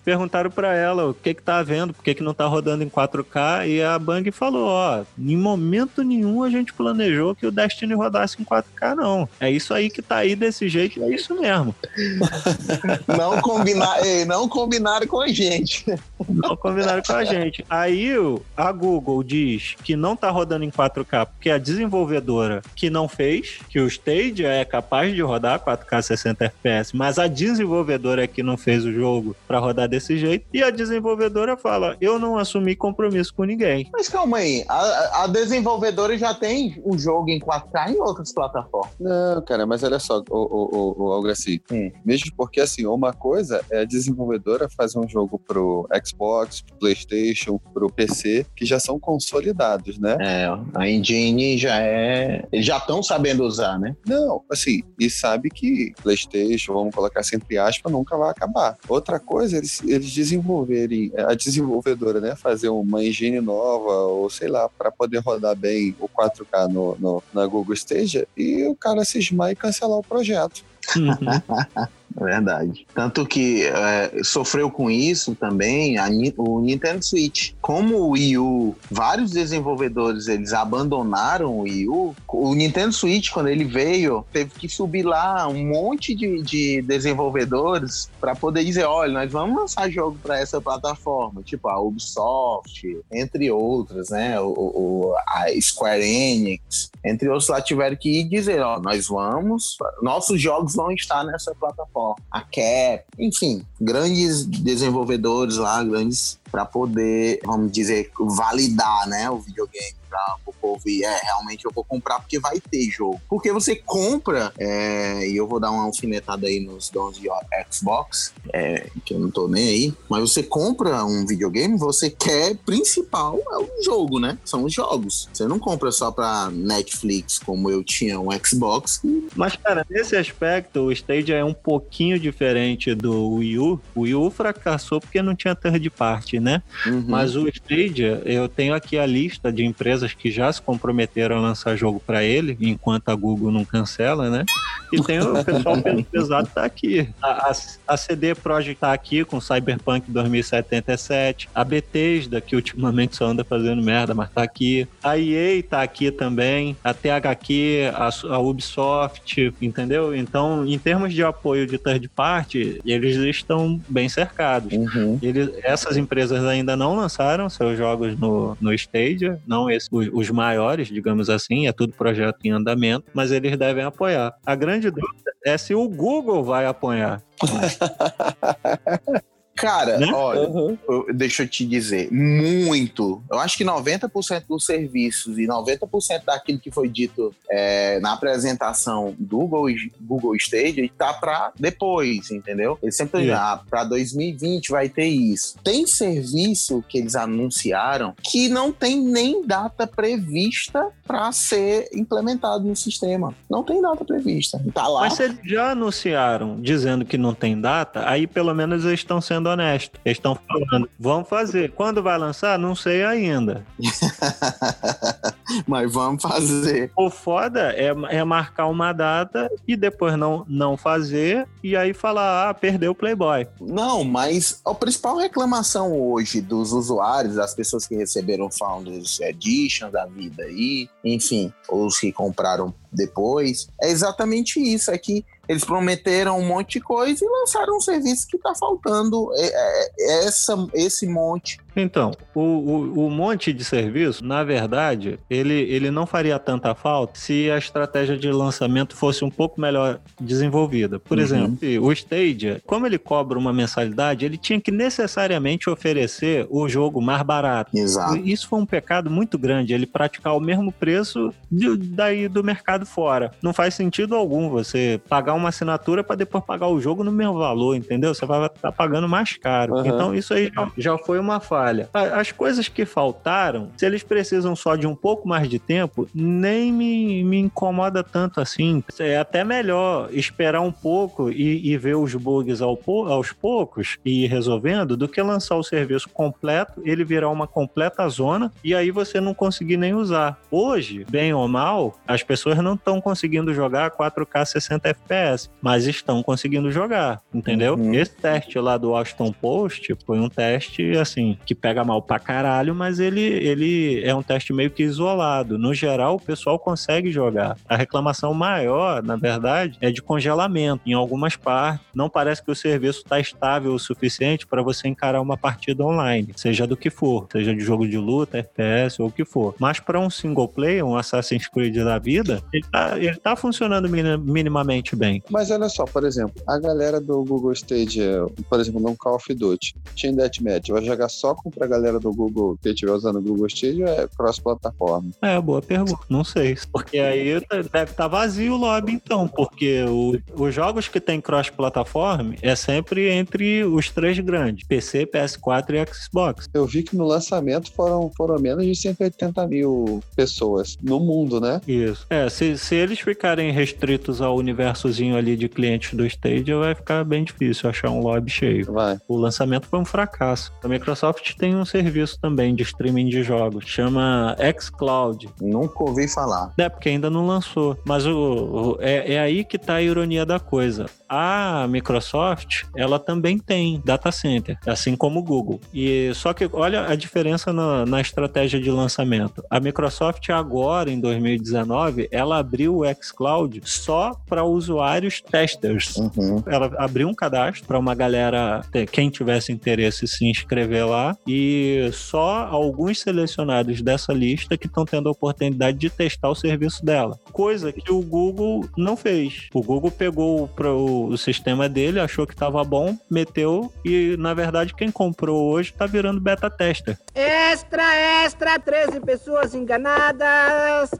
Perguntaram pra ela o que que tá havendo, por que que não tá rodando em 4K, e a Bang falou, ó, em momento nenhum a gente planejou que o Destiny rodasse em 4K, não. É isso aí que tá aí desse jeito, é isso mesmo. Não, combinar, não combinaram com a gente. Não combinaram com a gente. Aí a Google diz que não tá rodando em 4K porque a desenvolvedora que não fez, que o Stadia é capaz de rodar 4K 60 FPS, mas a desenvolvedora é que não fez o jogo pra rodar desse jeito. E a desenvolvedora fala: "Eu não assumi compromisso com ninguém". Mas calma aí, a, a desenvolvedora já tem o jogo em 4K em outras plataformas. Não, cara, mas olha só, o, o, o, o Algraci. Hum. Mesmo porque, assim, uma coisa é a desenvolvedora fazer um jogo pro Xbox, pro PlayStation, pro PC, que já são consolidados, né? É, a engine já é. Eles já estão sabendo usar, né? Não, assim, e sabe que PlayStation, vamos colocar assim aspas, nunca vai acabar. Outra coisa, eles, eles desenvolverem, a desenvolvedora, né, fazer uma engine nova, ou sei lá, para poder rodar bem o 4K no, no- na Google Stadia, e o cara cismar e cancelar o projeto. Verdade. Tanto que é, sofreu com isso também a o Nintendo Switch. Como o Wii U, vários desenvolvedores eles abandonaram o Wii U, o Nintendo Switch, quando ele veio, teve que subir lá um monte de, de desenvolvedores para poder dizer: olha, nós vamos lançar jogo para essa plataforma, tipo a Ubisoft, entre outras, né? O, o- a Square Enix, entre outros lá tiveram que dizer: ó, nós vamos, nossos jogos vão estar nessa plataforma. A Cap, enfim, grandes desenvolvedores lá, grandes para poder, vamos dizer, validar, né, o videogame para o povo e é, realmente eu vou comprar porque vai ter jogo. Porque você compra, é, e eu vou dar uma alfinetada aí nos dons de Xbox, é, que eu não tô nem aí, mas você compra um videogame, você quer principal é o jogo, né? São os jogos. Você não compra só pra Netflix, como eu tinha um Xbox. Mas, cara, nesse aspecto, o Stadia é um pouquinho diferente do Wii U. O Wii U fracassou porque não tinha third party, né? Uhum. Mas o Stadia, eu tenho aqui a lista de empresas que já se comprometeram a lançar jogo para ele, enquanto a Google não cancela, né? E tem o pessoal pesado tá aqui. A, a, a CD Projekt tá aqui com Cyberpunk 2077. A Bethesda, que ultimamente só anda fazendo merda, mas tá aqui. A EA tá aqui também. A THQ, a, a Ubisoft, entendeu? Então, em termos de apoio de third party, eles estão bem cercados. Uhum. Eles, essas empresas ainda não lançaram seus jogos no, no Stadia, não os, os maiores, digamos assim, é tudo projeto em andamento, mas eles devem apoiar. A grande dúvida é se o Google vai apoiar. Cara, né? olha, uhum. eu, deixa eu te dizer, muito. Eu acho que 90% dos serviços e 90% daquilo que foi dito é, na apresentação do Google, Google Stage está para depois, entendeu? Eles sempre yeah. ah, para 2020 vai ter isso. Tem serviço que eles anunciaram que não tem nem data prevista para ser implementado no sistema. Não tem data prevista. Tá lá. Mas se eles já anunciaram dizendo que não tem data, aí pelo menos eles estão sendo sendo honesto. Eles estão falando, vamos fazer. Quando vai lançar? Não sei ainda. Mas vamos fazer. O foda é, é marcar uma data e depois não, não fazer e aí falar, ah, perdeu o Playboy. Não, mas a principal reclamação hoje dos usuários, das pessoas que receberam Founders Edition da vida aí, enfim, os que compraram depois, é exatamente isso, é que eles prometeram um monte de coisa e lançaram um serviço que está faltando é, é, é, essa, esse monte então, o, o, o, monte de serviço, na verdade, ele, ele não faria tanta falta se a estratégia de lançamento fosse um pouco melhor desenvolvida. Por uhum. exemplo, o Stadia, como ele cobra uma mensalidade, ele tinha que necessariamente oferecer o jogo mais barato. Exato. Isso foi um pecado muito grande, ele praticar o mesmo preço de, daí do mercado fora. Não faz sentido algum você pagar uma assinatura para depois pagar o jogo no mesmo valor, entendeu? Você vai estar tá pagando mais caro. Uhum. Então, isso aí já, já foi uma falha falha. As coisas que faltaram, se eles precisam só de um pouco mais de tempo, nem me, me incomoda tanto assim. É até melhor esperar um pouco e, e ver os bugs ao, aos poucos e ir resolvendo do que lançar o serviço completo, ele virar uma completa zona e aí você não conseguir nem usar. Hoje, bem ou mal, as pessoas não estão conseguindo jogar 4K 60 FPS, mas estão conseguindo jogar, entendeu? Uhum. Esse teste lá do Washington Post foi um teste assim que pega mal pra caralho, mas ele, ele é um teste meio que isolado. No geral, o pessoal consegue jogar. A reclamação maior, na verdade, é de congelamento. Em algumas partes, não parece que o serviço está estável o suficiente para você encarar uma partida online, seja do que for, seja de jogo de luta, FPS ou o que for. Mas para um single player, um Assassin's Creed da vida, ele tá, ele tá funcionando minimamente bem. Mas olha só, por exemplo, a galera do Google Stage, por exemplo, no Call of Duty, Team Deathmatch, vai jogar só com pra galera do Google que estiver usando o Google Studio é cross-plataforma? É, boa pergunta. Não sei. Porque aí deve estar tá vazio o lobby, então. Porque o, os jogos que tem cross-plataforma é sempre entre os três grandes: PC, PS4 e Xbox. Eu vi que no lançamento foram, foram menos de 180 mil pessoas no mundo, né? Isso. É, se, se eles ficarem restritos ao universozinho ali de clientes do Stadia, vai ficar bem difícil achar um lobby cheio. Vai. O lançamento foi um fracasso. A Microsoft tem um serviço também de streaming de jogos, chama xCloud. Nunca ouvi falar. É, porque ainda não lançou. Mas o, o é, é aí que tá a ironia da coisa. A Microsoft, ela também tem data center, assim como o Google. E só que olha a diferença na, na estratégia de lançamento. A Microsoft agora, em 2019, ela abriu o xCloud só para usuários testers. Uhum. Ela abriu um cadastro para uma galera, quem tivesse interesse, se inscrever lá e só alguns selecionados dessa lista que estão tendo a oportunidade de testar o serviço dela. coisa que o Google não fez. O Google pegou o, o sistema dele, achou que estava bom, meteu e, na verdade, quem comprou hoje está virando beta tester. Extra, extra, 13 pessoas enganadas.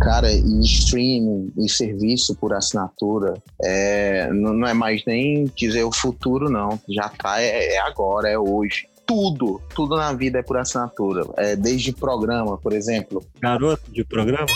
Cara, e streaming e serviço por assinatura é, não, não é mais nem dizer o futuro, não. Já tá, é, é agora, é hoje tudo, tudo na vida é por assinatura. É, desde programa, por exemplo. Garoto de programa?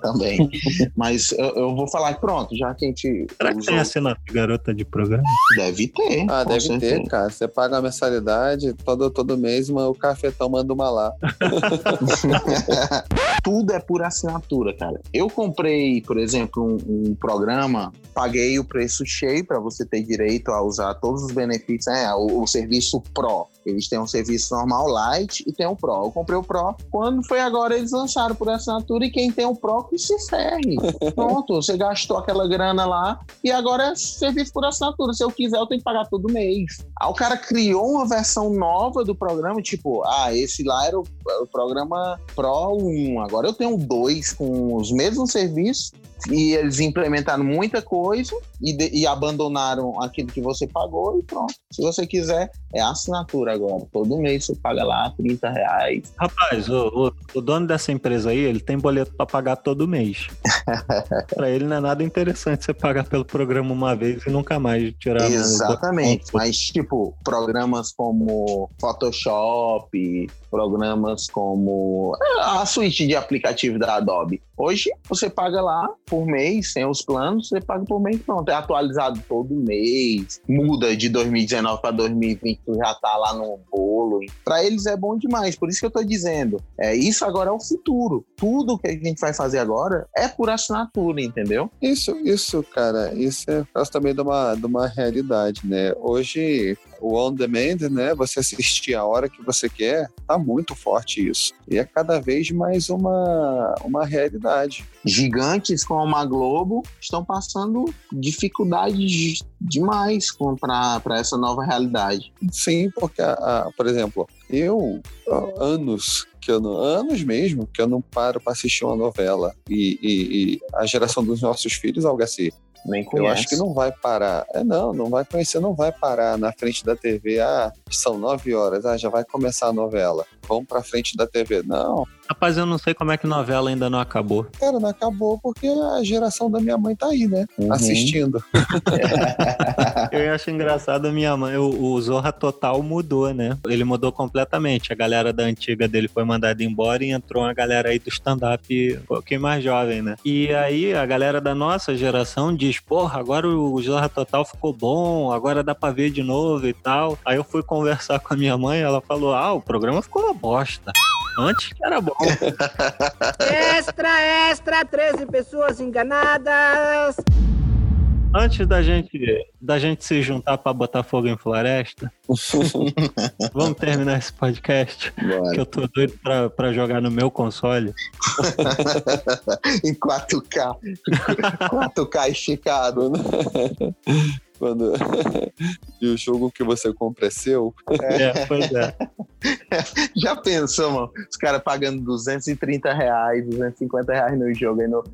Também. Mas eu, eu, vou falar que pronto, já que a gente. Será que usou... tem assinatura de garota de programa? Deve ter. Ah, deve certeza. ter, cara. Você paga a mensalidade, todo, todo mês o cafetão manda uma lá. tudo é por assinatura, cara. Eu comprei, por exemplo, um, um programa, paguei o preço cheio para você ter direito a usar todos os benefícios, né? O, o serviço Pro. Eles têm um serviço normal light e tem o Pro. Eu comprei o Pro. Quando foi agora, eles lançaram por assinatura e quem tem o Pro que se ferre. Pronto, você gastou aquela grana lá e agora é serviço por assinatura. Se eu quiser, eu tenho que pagar todo mês. Aí o cara criou uma versão nova do programa, tipo, ah, esse lá era o, o programa Pro 1. Agora eu tenho dois com os mesmos serviços e eles implementaram muita coisa e, de, e, abandonaram aquilo que você pagou e pronto. Se você quiser, é assinatura agora. Todo mês você paga lá 30 reais. Rapaz, o, o, o dono dessa empresa aí, ele tem boleto para pagar todo mês. para ele não é nada interessante você pagar pelo programa uma vez e nunca mais tirar. Exatamente. Mas, tipo, programas como Photoshop, programas como a suíte de aplicativo da Adobe. Hoje você paga lá por mês, tem os planos, você paga por mês, pronto, é atualizado todo mês, muda de 2019 para 2020, já tá lá no bolo. Para eles é bom demais, por isso que eu tô dizendo, é isso agora é o futuro. Tudo que a gente vai fazer agora é por assinatura, entendeu? Isso, isso, cara, isso é também de uma, de uma realidade, né? Hoje o on demand, né? Você assistir a hora que você quer, tá muito forte isso. E é cada vez mais uma, uma realidade. Gigantes como a Globo estão passando dificuldades demais para essa nova realidade. Sim, porque, a, a, por exemplo, eu, anos que eu não, anos mesmo que eu não paro para assistir uma novela e, e, e, a geração dos nossos filhos, Algaci, nem conhece. Eu acho que não vai parar. É, não, não vai conhecer, não vai parar na frente da TV. Ah, são nove horas, ah, já vai começar a novela. Vamos pra frente da TV. Não. Rapaz, eu não sei como é que novela ainda não acabou. Cara, não acabou porque a geração da minha mãe tá aí, né? Uhum. Assistindo. eu acho engraçado a minha mãe. O, o Zorra Total mudou, né? Ele mudou completamente. A galera da antiga dele foi mandada embora e entrou uma galera aí do stand-up um pouquinho mais jovem, né? E aí a galera da nossa geração diz: porra, agora o Zorra Total ficou bom, agora dá pra ver de novo e tal. Aí eu fui conversar com a minha mãe, ela falou: ah, o programa ficou uma bosta. Antes era bom. extra, extra, 13 pessoas enganadas. Antes da gente, da gente se juntar para botar fogo em floresta, vamos terminar esse podcast. Bora. Que eu tô doido pra, pra jogar no meu console. em 4K. 4K esticado. Quando... e o jogo que você compra é seu. É, pois é. Já pensou, mano? Os caras pagando 230 reais, 250 reais no jogo, aí no,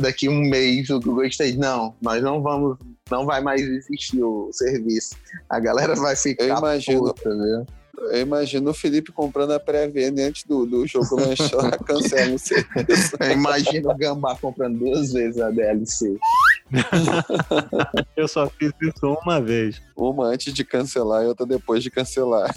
daqui um mês o Google Stage, não, nós não vamos, não vai mais existir o serviço. A galera vai ficar eu imagino, puta, viu? Eu imagino o Felipe comprando a pré-venda antes do, do jogo lançar, cancela o serviço. Eu imagino o Gambá comprando duas vezes a DLC. eu só fiz isso uma vez. Uma antes de cancelar e outra depois de cancelar.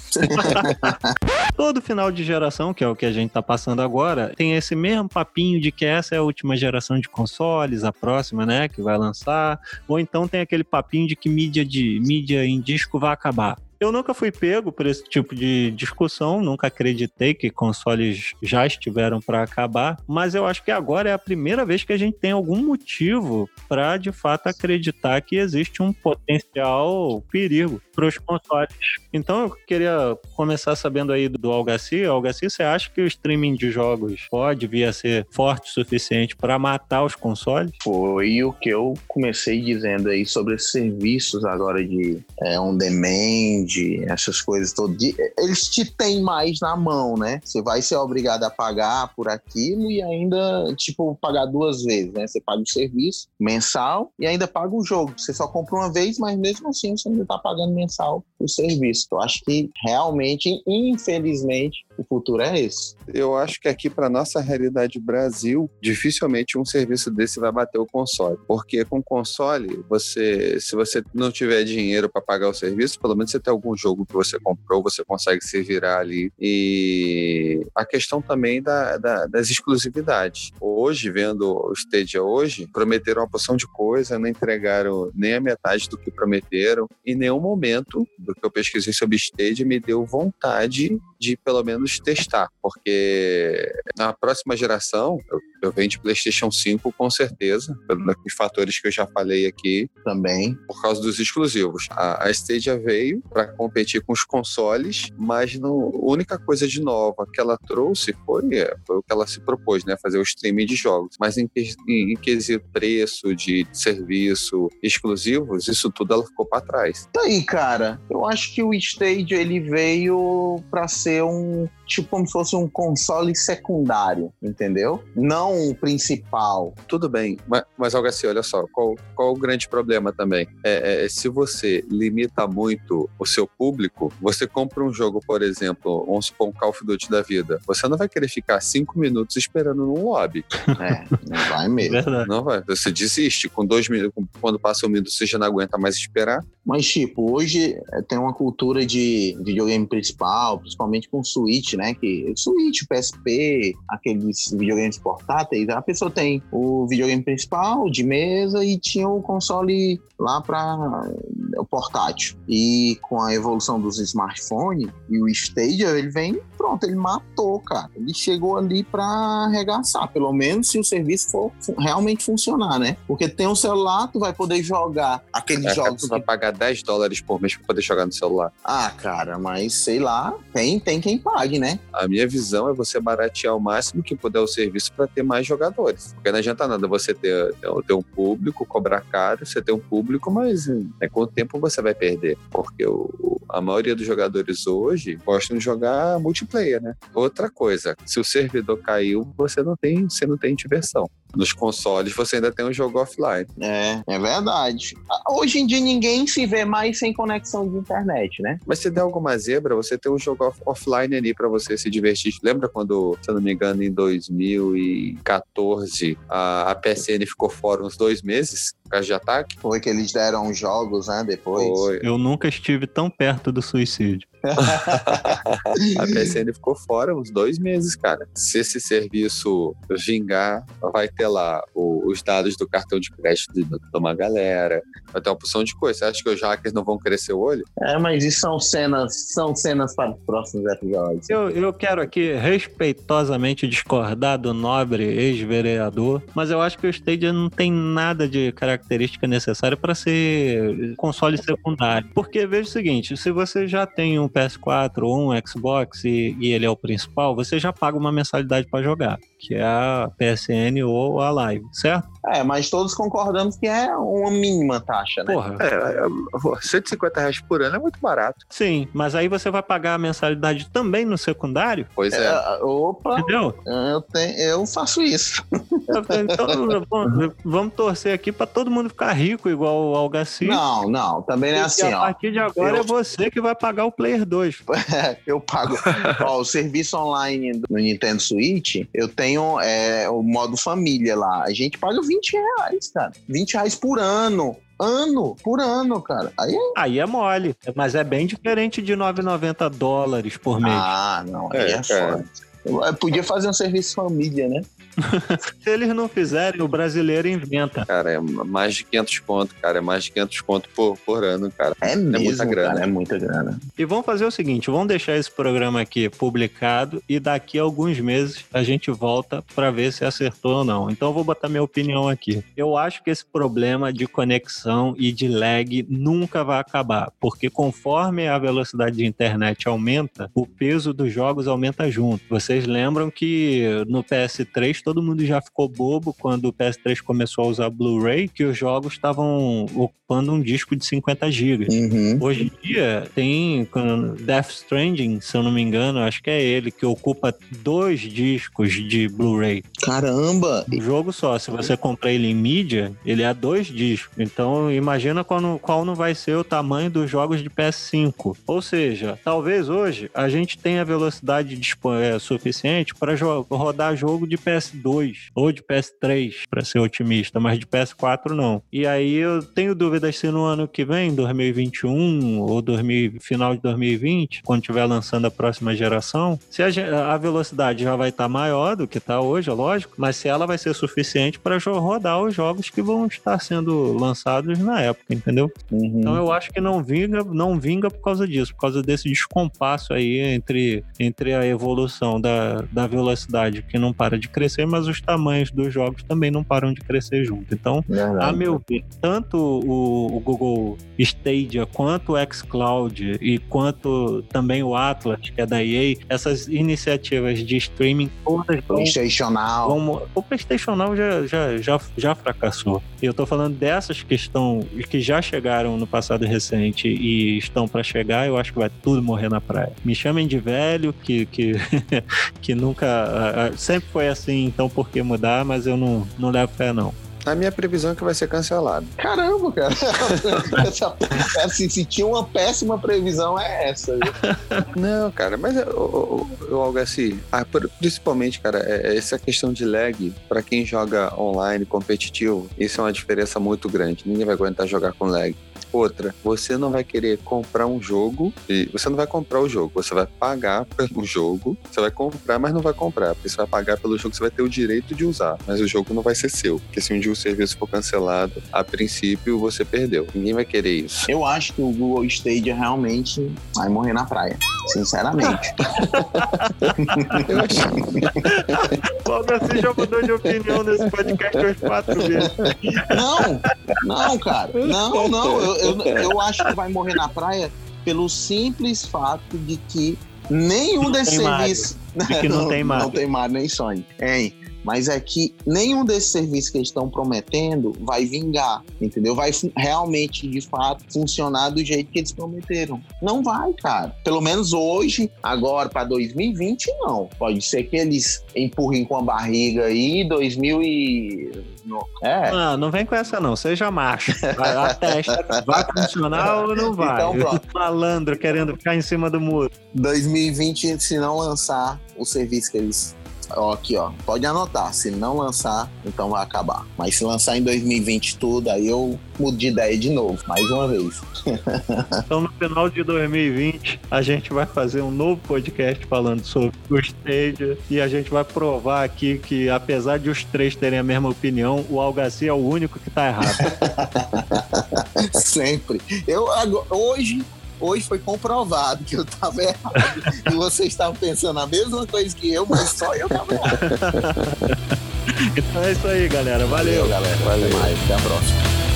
Todo final de geração, que é o que a gente tá passando agora, tem esse mesmo papinho de que essa é a última geração de consoles, a próxima, né, que vai lançar. Ou então tem aquele papinho de que mídia de mídia em disco vai acabar. Eu nunca fui pego por esse tipo de discussão, nunca acreditei que consoles já estiveram para acabar, mas eu acho que agora é a primeira vez que a gente tem algum motivo para de fato acreditar que existe um potencial perigo para os consoles. Então eu queria começar sabendo aí do Algaci. Algaci, você acha que o streaming de jogos pode vir a ser forte o suficiente para matar os consoles? Foi o que eu comecei dizendo aí sobre esses serviços agora de é, on demand, cloud, essas coisas todas, eles te têm mais na mão, né? Você vai ser obrigado a pagar por aquilo e ainda, tipo, pagar duas vezes, né? Você paga o serviço mensal e ainda paga o jogo. Você só compra uma vez, mas mesmo assim você ainda tá pagando mensal o serviço. Eu acho que realmente, infelizmente, o futuro é esse. Eu acho que aqui, para nossa realidade Brasil, dificilmente um serviço desse vai bater o console. Porque com console, você, se você não tiver dinheiro para pagar o serviço, pelo menos você tem algum jogo que você comprou, você consegue se virar ali. E a questão também da, da- das exclusividades. Hoje, vendo o Stadia hoje, prometeram uma porção de coisa, não entregaram nem a metade do que prometeram. Em nenhum momento do que eu pesquisei sobre Stadia me deu vontade de pelo menos testar, porque na próxima geração eu, eu venho de PlayStation 5 com certeza, pelos fatores que eu já falei aqui, Também. por causa dos exclusivos. A, a Stadia veio para competir com os consoles, mas não, a única coisa de nova que ela trouxe foi, é, foi o que ela se propôs, né, fazer o streaming de jogos. Mas em, em, em quesito preço, de serviço, exclusivos, isso tudo ela ficou para trás. Tá aí, cara. Eu acho que o Stadia ele veio pra ser um tipo como se fosse um console secundário, entendeu? Não o principal. Tudo bem, mas, mas Algaci, olha só, qual, qual o grande problema também? É, é, se você limita muito o seu público, você compra um jogo, por exemplo, vamos supor um Call of Duty da vida, você não vai querer ficar cinco minutos esperando num lobby. É, não vai mesmo. Verdade. Não vai. Você desiste. Com dois minutos, quando passa um minuto, você já não aguenta mais esperar. Mas, tipo, hoje é, tem uma cultura de videogame principal, principalmente com Switch, né? Que Switch, PSP, aqueles videogames portáteis, a pessoa tem o videogame principal de mesa e tinha o console lá para portátil. E com a evolução dos smartphones e o Stadia, ele vem, pronto, ele matou, cara. Ele chegou ali para arregaçar, pelo menos se o serviço for realmente funcionar, né? Porque tem um celular, tu vai poder jogar aqueles É, jogos você vai pagar 10 dólares por mês para poder jogar no celular. ah, cara, mas sei lá, tem, tem quem pague, né? A minha visão é você baratear o máximo que puder o serviço para ter mais jogadores. Porque não adianta nada você ter, ter- ter um público, cobrar caro, você ter um público, mas é, com o tempo você vai perder. Porque o- a maioria dos jogadores hoje gostam de jogar multiplayer, né? Outra coisa, se o servidor caiu, você não tem, você não tem diversão. Nos consoles você ainda tem um jogo offline. É, é verdade. Ah, Hoje em dia ninguém se vê mais sem conexão de internet, né? Mas se der alguma zebra, você tem um jogo off- offline ali para você se divertir. Lembra quando, se eu não me engano, em 2014, a, a PSN ficou fora uns dois meses causa de ataque? Foi que eles deram jogos, né? Depois. Foi. Eu nunca estive tão perto do suicídio. A PSN ficou fora uns dois meses, cara. Se esse serviço vingar, vai ter lá o- os dados do cartão de crédito de, de uma galera, vai ter uma porção de coisa. Você acha que os hackers não vão crescer o olho? É, mas isso são cenas, são cenas para os próximos episódios. Eu, eu quero aqui respeitosamente discordar do nobre ex-vereador, mas eu acho que o Stadia não tem nada de característica necessária para ser console secundário. Porque veja o seguinte: se você já tem um PS4 ou um Xbox e, e ele é o principal, você já paga uma mensalidade para jogar, que é a PSN ou a Live, certo? É, mas todos concordamos que é uma mínima taxa, né? Porra. É, é, pô, 150 reais por ano é muito barato. Sim, mas aí você vai pagar a mensalidade também no secundário, Pois é. É, opa, entendeu? eu, tenho, eu faço isso. Então, vamos, vamos torcer aqui pra todo mundo ficar rico igual o Algaci. Não, não, também não é assim, a ó. partir de agora Eu- é você que vai pagar o Player 2. eu pago. Ó, o serviço online do Nintendo Switch, eu tenho é, o modo família lá. A gente paga 20 reais, cara. 20 reais por ano. Ano, por ano, cara. Aí é... Aí é mole, mas é bem diferente de 9,90 dólares por mês. Ah, não, aí É, é, cara. foda. Eu podia fazer um serviço família, né? Se eles não fizerem, o brasileiro inventa. Cara, é mais de 500 conto, cara. É mais de 500 conto por, por ano, cara. É mesmo, muita grana. cara, é muita grana. E vamos fazer o seguinte: vamos deixar esse programa aqui publicado e daqui a alguns meses a gente volta para ver se acertou ou não. Então eu vou botar minha opinião aqui. Eu acho que esse problema de conexão e de lag nunca vai acabar, porque conforme a velocidade de internet aumenta, o peso dos jogos aumenta junto. Você vocês lembram que no PS3 todo mundo já ficou bobo quando o PS3 começou a usar Blu-ray, que os jogos estavam ocupando um disco de 50 GB. Uhum. Hoje em dia tem Death Stranding, se eu não me engano, acho que é ele, que ocupa dois discos de Blu-ray. Caramba! O jogo só, se você comprar ele em mídia, ele é dois discos. Então imagina qual não, qual não vai ser o tamanho dos jogos de PS5. Ou seja, talvez hoje a gente tenha velocidade é, suficiente para rodar jogo de PS2 ou de PS3, para ser otimista, mas de PS4 não. E aí eu tenho dúvidas se no ano que vem, 2021 ou 2000, final de 2020, quando estiver lançando a próxima geração, se a, a velocidade já vai estar maior do que está hoje, é lógico, mas se ela vai ser suficiente para rodar os jogos que vão estar sendo lançados na época, entendeu? Uhum. Então eu acho que não vinga, não vinga por causa disso, por causa desse descompasso aí entre, entre a evolução da, da velocidade que não para de crescer, mas os tamanhos dos jogos também não param de crescer junto. Então, Verdade. a meu ver, tanto o, o Google Stadia quanto o xCloud e quanto também o Atlas, que é da EA, essas iniciativas de streaming todas vão PlayStation Now. como o PlayStation Now já, já, já, já fracassou. E eu tô falando dessas que estão que já chegaram no passado recente e estão para chegar, eu acho que vai tudo morrer na praia. Me chamem de velho, que, que, que nunca. Sempre foi assim, então por que mudar? Mas eu não, não levo fé, não. A minha previsão é que vai ser cancelado. Caramba, cara. Essa, assim, se tinha uma péssima previsão, é essa. viu? Não, cara, mas eu, eu, algo assim, ah, principalmente, cara, é, é essa questão de lag, pra quem joga online competitivo, isso é uma diferença muito grande. Ninguém vai aguentar jogar com lag. Outra, você não vai querer comprar um jogo e você não vai comprar o jogo, você vai pagar pelo jogo, você vai comprar, mas não vai comprar, porque você vai pagar pelo jogo, você vai ter o direito de usar, mas o jogo não vai ser seu, porque se um dia o serviço for cancelado, a princípio você perdeu. Ninguém vai querer isso. Eu acho que o Google Stadia realmente vai morrer na praia. Sinceramente. Eu acho O você já mudou de opinião nesse podcast umas quatro vezes. Não, não, cara. Não, não. Eu, eu, eu acho que vai morrer na praia pelo simples fato de que nenhum desses serviços. De que não tem Mario. Não tem Mario nem Sonic. Hein? Mas é que nenhum desses serviços que eles estão prometendo vai vingar, entendeu? Vai realmente, de fato, funcionar do jeito que eles prometeram. Não vai, cara. Pelo menos hoje, agora para 2020, não. Pode ser que eles empurrem com a barriga aí 2000 e... não- É, Não, não vem com essa não, seja macho. Vai lá, testa, vai funcionar ou não vai? Então, pronto. Malandro querendo ficar em cima do muro. 2020, se não lançar o serviço que eles. Ó, aqui, ó. Pode anotar. Se não lançar, então vai acabar. Mas se lançar em 2020 tudo, aí eu mudo de ideia de novo, mais uma vez. Então, no final de 2020, a gente vai fazer um novo podcast falando sobre o Stadia e a gente vai provar aqui que, apesar de os três terem a mesma opinião, o Algaci é o único que tá errado. Sempre. Eu hoje. Hoje foi comprovado que eu tava errado. e vocês estavam pensando a mesma coisa que eu, mas só eu tava errado. Então é isso aí, galera. Valeu. Valeu, galera. Até mais. Até a próxima.